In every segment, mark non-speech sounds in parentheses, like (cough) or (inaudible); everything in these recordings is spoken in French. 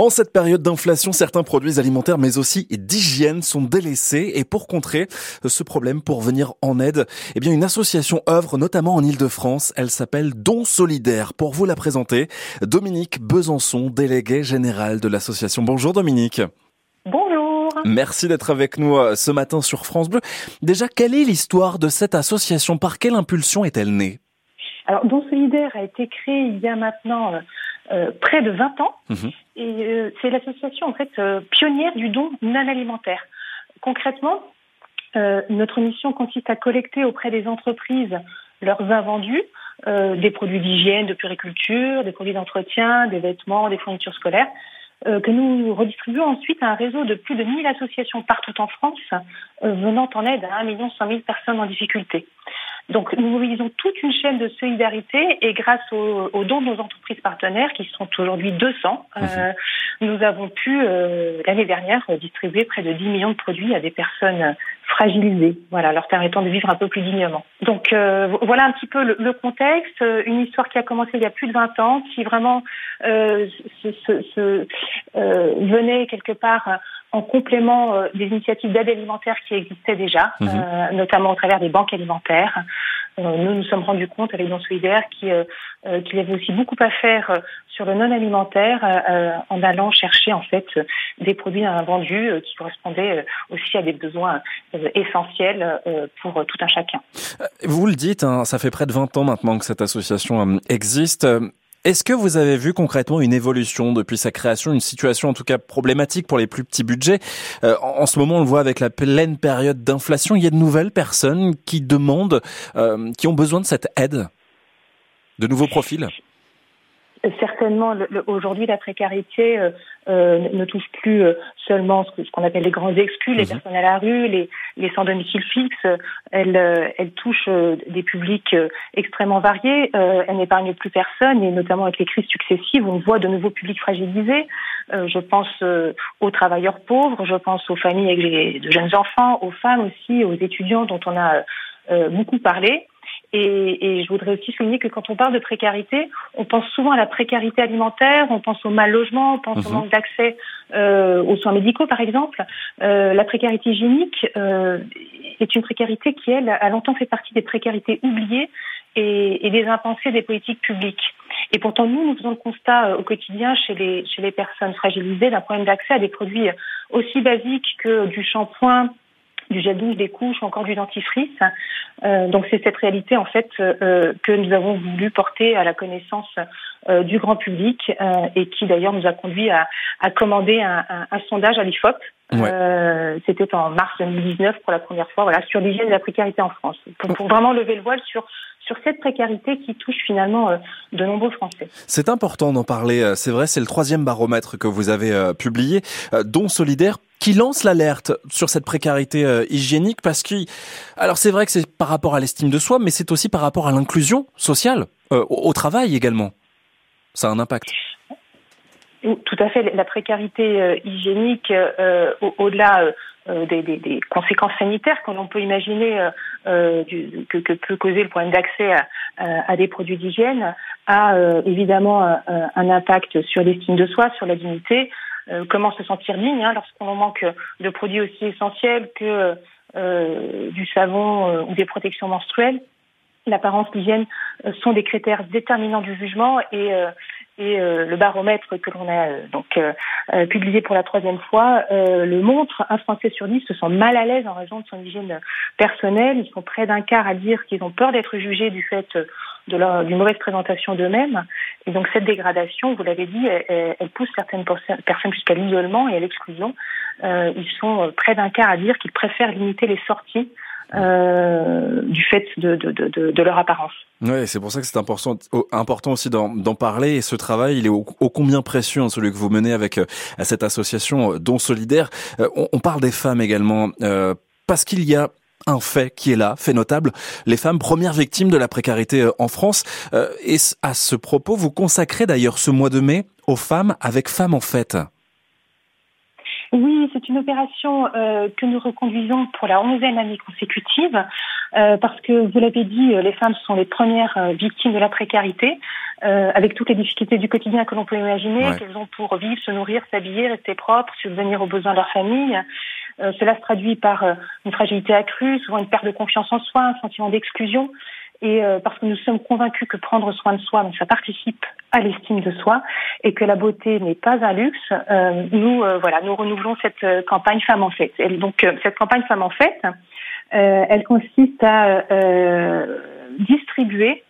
En cette période d'inflation, certains produits alimentaires mais aussi d'hygiène sont délaissés et pour contrer ce problème, pour venir en aide, eh bien une association œuvre notamment en Ile-de-France. Elle s'appelle Don Solidaire. Pour vous la présenter, Dominique Besançon, délégué général de l'association. Bonjour Dominique. Bonjour. Merci d'être avec nous euh, ce matin sur France Bleu. Déjà, quelle est l'histoire de cette association? Par quelle impulsion est-elle née? Alors, Don Solidaire a été créé il y a maintenant euh, près de 20 ans. Mhm. Et euh, c'est l'association en fait euh, pionnière du don non alimentaire. Concrètement, notre mission consiste à collecter auprès des entreprises leurs invendus, des produits d'hygiène, de puriculture, des produits d'entretien, des vêtements, des fournitures scolaires, que nous redistribuons ensuite à un réseau de plus de 1000 associations partout en France, venant en aide à 1 100 000 personnes en difficulté. Donc nous mobilisons toute une chaîne de solidarité et grâce aux, dons de nos entreprises partenaires, qui sont aujourd'hui 200, euh, mhm. nous avons pu euh, l'année dernière distribuer près de 10 millions de produits à des personnes fragilisées, voilà, leur permettant de vivre un peu plus dignement. Donc euh, voilà un petit peu le, contexte, une histoire qui a commencé il y a plus de 20 ans, qui vraiment se, venait quelque part en complément euh, des initiatives d'aide alimentaire qui existaient déjà, mhm. euh, notamment au travers des banques alimentaires. Euh, nous nous sommes rendus compte avec Don Solidaire qu'il y avait aussi beaucoup à faire sur le non alimentaire en allant chercher en fait des produits invendus qui correspondaient aussi à des besoins essentiels pour tout un chacun. Vous le dites, hein, ça fait près de 20 ans maintenant que cette association existe. Est-ce que vous avez vu concrètement une évolution depuis sa création, une situation en tout cas problématique pour les plus petits budgets? Euh, En ce moment, on le voit avec la pleine période d'inflation, il y a de nouvelles personnes qui demandent, euh, qui ont besoin de cette aide, de nouveaux profils? Certainement, aujourd'hui, la précarité euh, euh, ne touche plus euh, seulement ce qu'on appelle les grands exclus, les mhm. personnes à la rue, les, les sans domicile fixe. Elle, elle touche des publics extrêmement variés. elle n'épargne plus personne, et notamment avec les crises successives, on voit de nouveaux publics fragilisés. je pense aux travailleurs pauvres, je pense aux familles avec de jeunes enfants, aux femmes aussi, aux étudiants dont on a beaucoup parlé. Et, et, je voudrais aussi souligner que quand on parle de précarité, on pense souvent à la précarité alimentaire, on pense au mal logement, on pense au mhm. manque d'accès euh, aux soins médicaux, par exemple. Euh, la précarité hygiénique euh, est une précarité qui, elle, a longtemps fait partie des précarités oubliées et, et des impensées des politiques publiques. Et pourtant, nous, nous faisons le constat euh, au quotidien chez les, chez les personnes fragilisées d'un problème d'accès à des produits aussi basiques que du shampoing, du gel douche, des couches ou encore du dentifrice. Euh, donc c'est cette réalité en fait euh, que nous avons voulu porter à la connaissance euh, du grand public et qui d'ailleurs nous a conduit à, à commander un, un, un, sondage à l'IFOP. C'était en mars 2019 pour la première fois, voilà, sur l'hygiène et la précarité en France, pour, pour vraiment lever le voile sur sur cette précarité qui touche finalement de nombreux Français. C'est important d'en parler. C'est vrai, c'est le troisième baromètre que vous avez publié, dont Solidaire qui lance l'alerte sur cette précarité euh, hygiénique parce que, alors c'est vrai que c'est par rapport à l'estime de soi, mais c'est aussi par rapport à l'inclusion sociale, euh, au, travail également. Ça a un impact. Tout à fait. La précarité euh, hygiénique, au-delà des, conséquences sanitaires que l'on peut imaginer que, peut causer le problème d'accès à, des produits d'hygiène, a évidemment un impact sur l'estime de soi, sur la dignité, comment se sentir digne hein, lorsqu'on manque de produits aussi essentiels que euh, du savon euh, ou des protections menstruelles. L'apparence, l'hygiène sont des critères déterminants du jugement et, et le baromètre que l'on a donc publié pour la troisième fois le montre. Un Français sur dix se sent mal à l'aise en raison de son hygiène personnelle. Ils sont près d'un quart à dire qu'ils ont peur d'être jugés du fait de d'une mauvaise présentation d'eux-mêmes. Et donc cette dégradation, vous l'avez dit, elle, pousse certaines personnes jusqu'à l'isolement et à l'exclusion. Euh, ils sont euh, près d'un quart à dire qu'ils préfèrent limiter les sorties euh, du fait de, de, de, de, leur apparence. Oui, c'est pour ça que c'est important, important aussi d'en parler. Et ce travail, il est ô, combien précieux, hein, celui que vous menez avec cette association Don Solidaire. on, on, parle des femmes également, parce qu'il y a un fait qui est là, fait notable, les femmes premières victimes de la précarité euh, en France. Euh, et à ce propos, vous consacrez d'ailleurs ce mois de mai aux femmes avec Femmes en Fête? Oui, c'est une opération euh, que nous reconduisons pour la onzième année consécutive, euh, parce que vous l'avez dit, les femmes sont les premières euh, victimes de la précarité, euh, avec toutes les difficultés du quotidien que l'on peut imaginer, qu'elles ont pour vivre, se nourrir, s'habiller, rester propres, subvenir aux besoins de leur famille. Euh, cela se traduit par une fragilité accrue, souvent une perte de confiance en soi, un sentiment d'exclusion et euh, parce que nous sommes convaincus que prendre soin de soi, donc ça participe à l'estime de soi et que la beauté n'est pas un luxe, euh, nous euh, voilà, nous renouvelons cette campagne Femmes en Fête. Et donc cette campagne Femmes en Fête, elle consiste à distribuer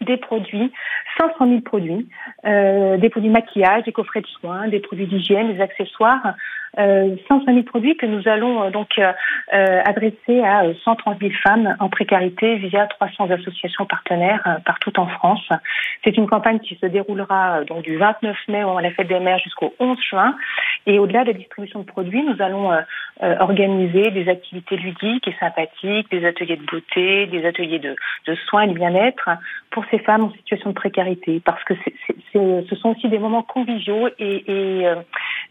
des produits, 500 000 produits, des produits maquillage, des coffrets de soins, des produits d'hygiène, des accessoires, euh, 105 000 produits que nous allons euh, donc euh, euh adresser à 130 000 femmes en précarité via 300 associations partenaires euh, partout en France. C'est une campagne qui se déroulera donc du 29 mai au la fête des mères jusqu'au 11 juin. Et au-delà de la distribution de produits, nous allons organiser des activités ludiques et sympathiques, des ateliers de beauté, des ateliers de, de soins et de bien-être pour ces femmes en situation de précarité, parce que ce sont aussi des moments conviviaux et, et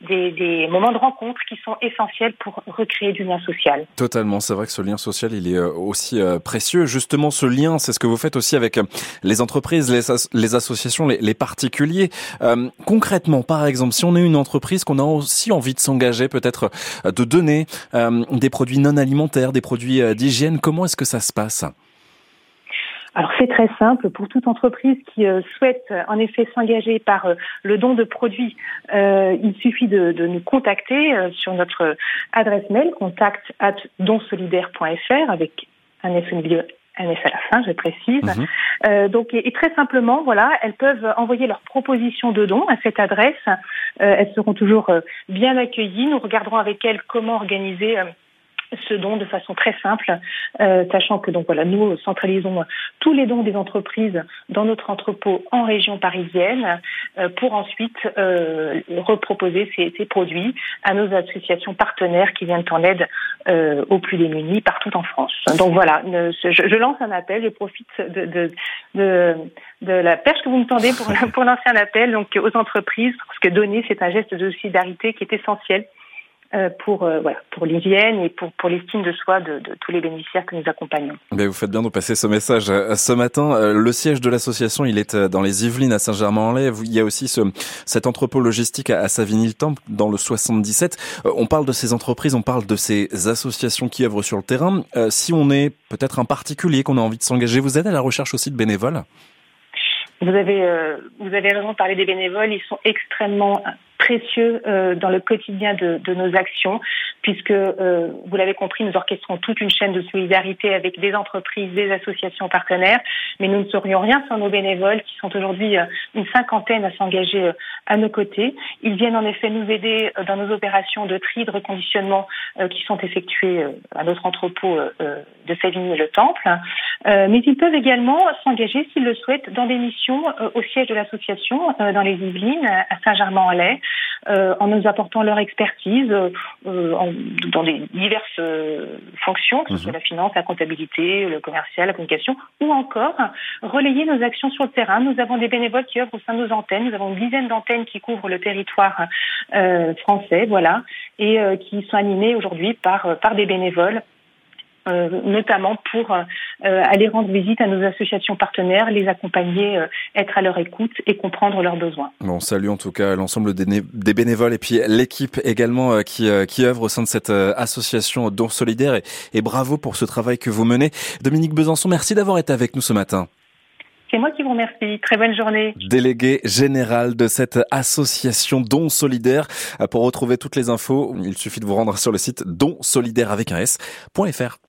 des, des moments de rencontre qui sont essentiels pour recréer du lien social. Totalement, c'est vrai que ce lien social, il est euh, aussi euh, précieux. Justement, ce lien, c'est ce que vous faites aussi avec euh, les entreprises, les, associations, les, particuliers. Concrètement, par exemple, si on est une entreprise qu'on a aussi envie de s'engager, peut-être de donner des produits non alimentaires, des produits d'hygiène, comment est-ce que ça se passe? Alors c'est très simple pour toute entreprise qui euh, souhaite euh, en effet s'engager par euh, le don de produits. il suffit de, de nous contacter sur notre adresse mail contact at donsolidaire.fr avec un S milieu un S à la fin, je précise. Mhm. donc, et, très simplement, voilà, elles peuvent envoyer leurs propositions de dons à cette adresse. elles seront toujours bien accueillies. Nous regarderons avec elles comment organiser ce don de façon très simple, euh, sachant que donc voilà, nous centralisons tous les dons des entreprises dans notre entrepôt en région parisienne euh, pour ensuite euh, reproposer ces, produits à nos associations partenaires qui viennent en aide euh, aux plus démunis partout en France. Donc voilà, je, lance un appel, je profite de, la perche que vous me tendez (laughs) pour, lancer un appel donc aux entreprises parce que donner c'est un geste de solidarité qui est essentiel pour euh, voilà pour l'hygiène et pour pour l'estime de soi de, de, tous les bénéficiaires que nous accompagnons. Mais vous faites bien de passer ce message euh, ce matin. Le siège de l'association, il est dans les Yvelines à Saint-Germain-en-Laye. Il y a aussi ce, cet entrepôt logistique à Savigny-le-Temple dans le 77. On parle de ces entreprises, on parle de ces associations qui œuvrent sur le terrain. Si on est peut-être un particulier qu'on a envie de s'engager, vous êtes à la recherche aussi de bénévoles? Vous avez, vous avez raison de parler des bénévoles. Ils sont extrêmement précieux euh, dans le quotidien de, de, nos actions, puisque, euh, vous l'avez compris, nous orchestrons toute une chaîne de solidarité avec des entreprises, des associations partenaires, mais nous ne serions rien sans nos bénévoles, qui sont aujourd'hui euh, une cinquantaine à s'engager euh, à nos côtés. Ils viennent en effet nous aider dans nos opérations de tri, de reconditionnement qui sont effectuées à notre entrepôt de Savigny et le Temple, mais ils peuvent également s'engager, s'ils le souhaitent, dans des missions au siège de l'association, dans les Yvelines, à Saint-Germain-en-Laye, euh, en nous apportant leur expertise euh, dans des diverses euh, fonctions, que ce soit mhm. la finance, la comptabilité, le commercial, la communication, ou encore relayer nos actions sur le terrain. Nous avons des bénévoles qui œuvrent au sein de nos antennes. Nous avons une dizaine d'antennes qui couvrent le territoire français, voilà, et qui sont animées aujourd'hui par par des bénévoles euh, notamment pour euh, aller rendre visite à nos associations partenaires, les accompagner, euh, être à leur écoute et comprendre leurs besoins. Bon, salut en tout cas l'ensemble des, bénévoles et puis l'équipe également qui, qui œuvre au sein de cette association Don Solidaire et bravo pour ce travail que vous menez. Dominique Besançon, merci d'avoir été avec nous ce matin. C'est moi qui vous remercie. Très bonne journée. Délégué général de cette association Don Solidaire. Pour retrouver toutes les infos, il suffit de vous rendre sur le site donsolidaire avec un S.fr.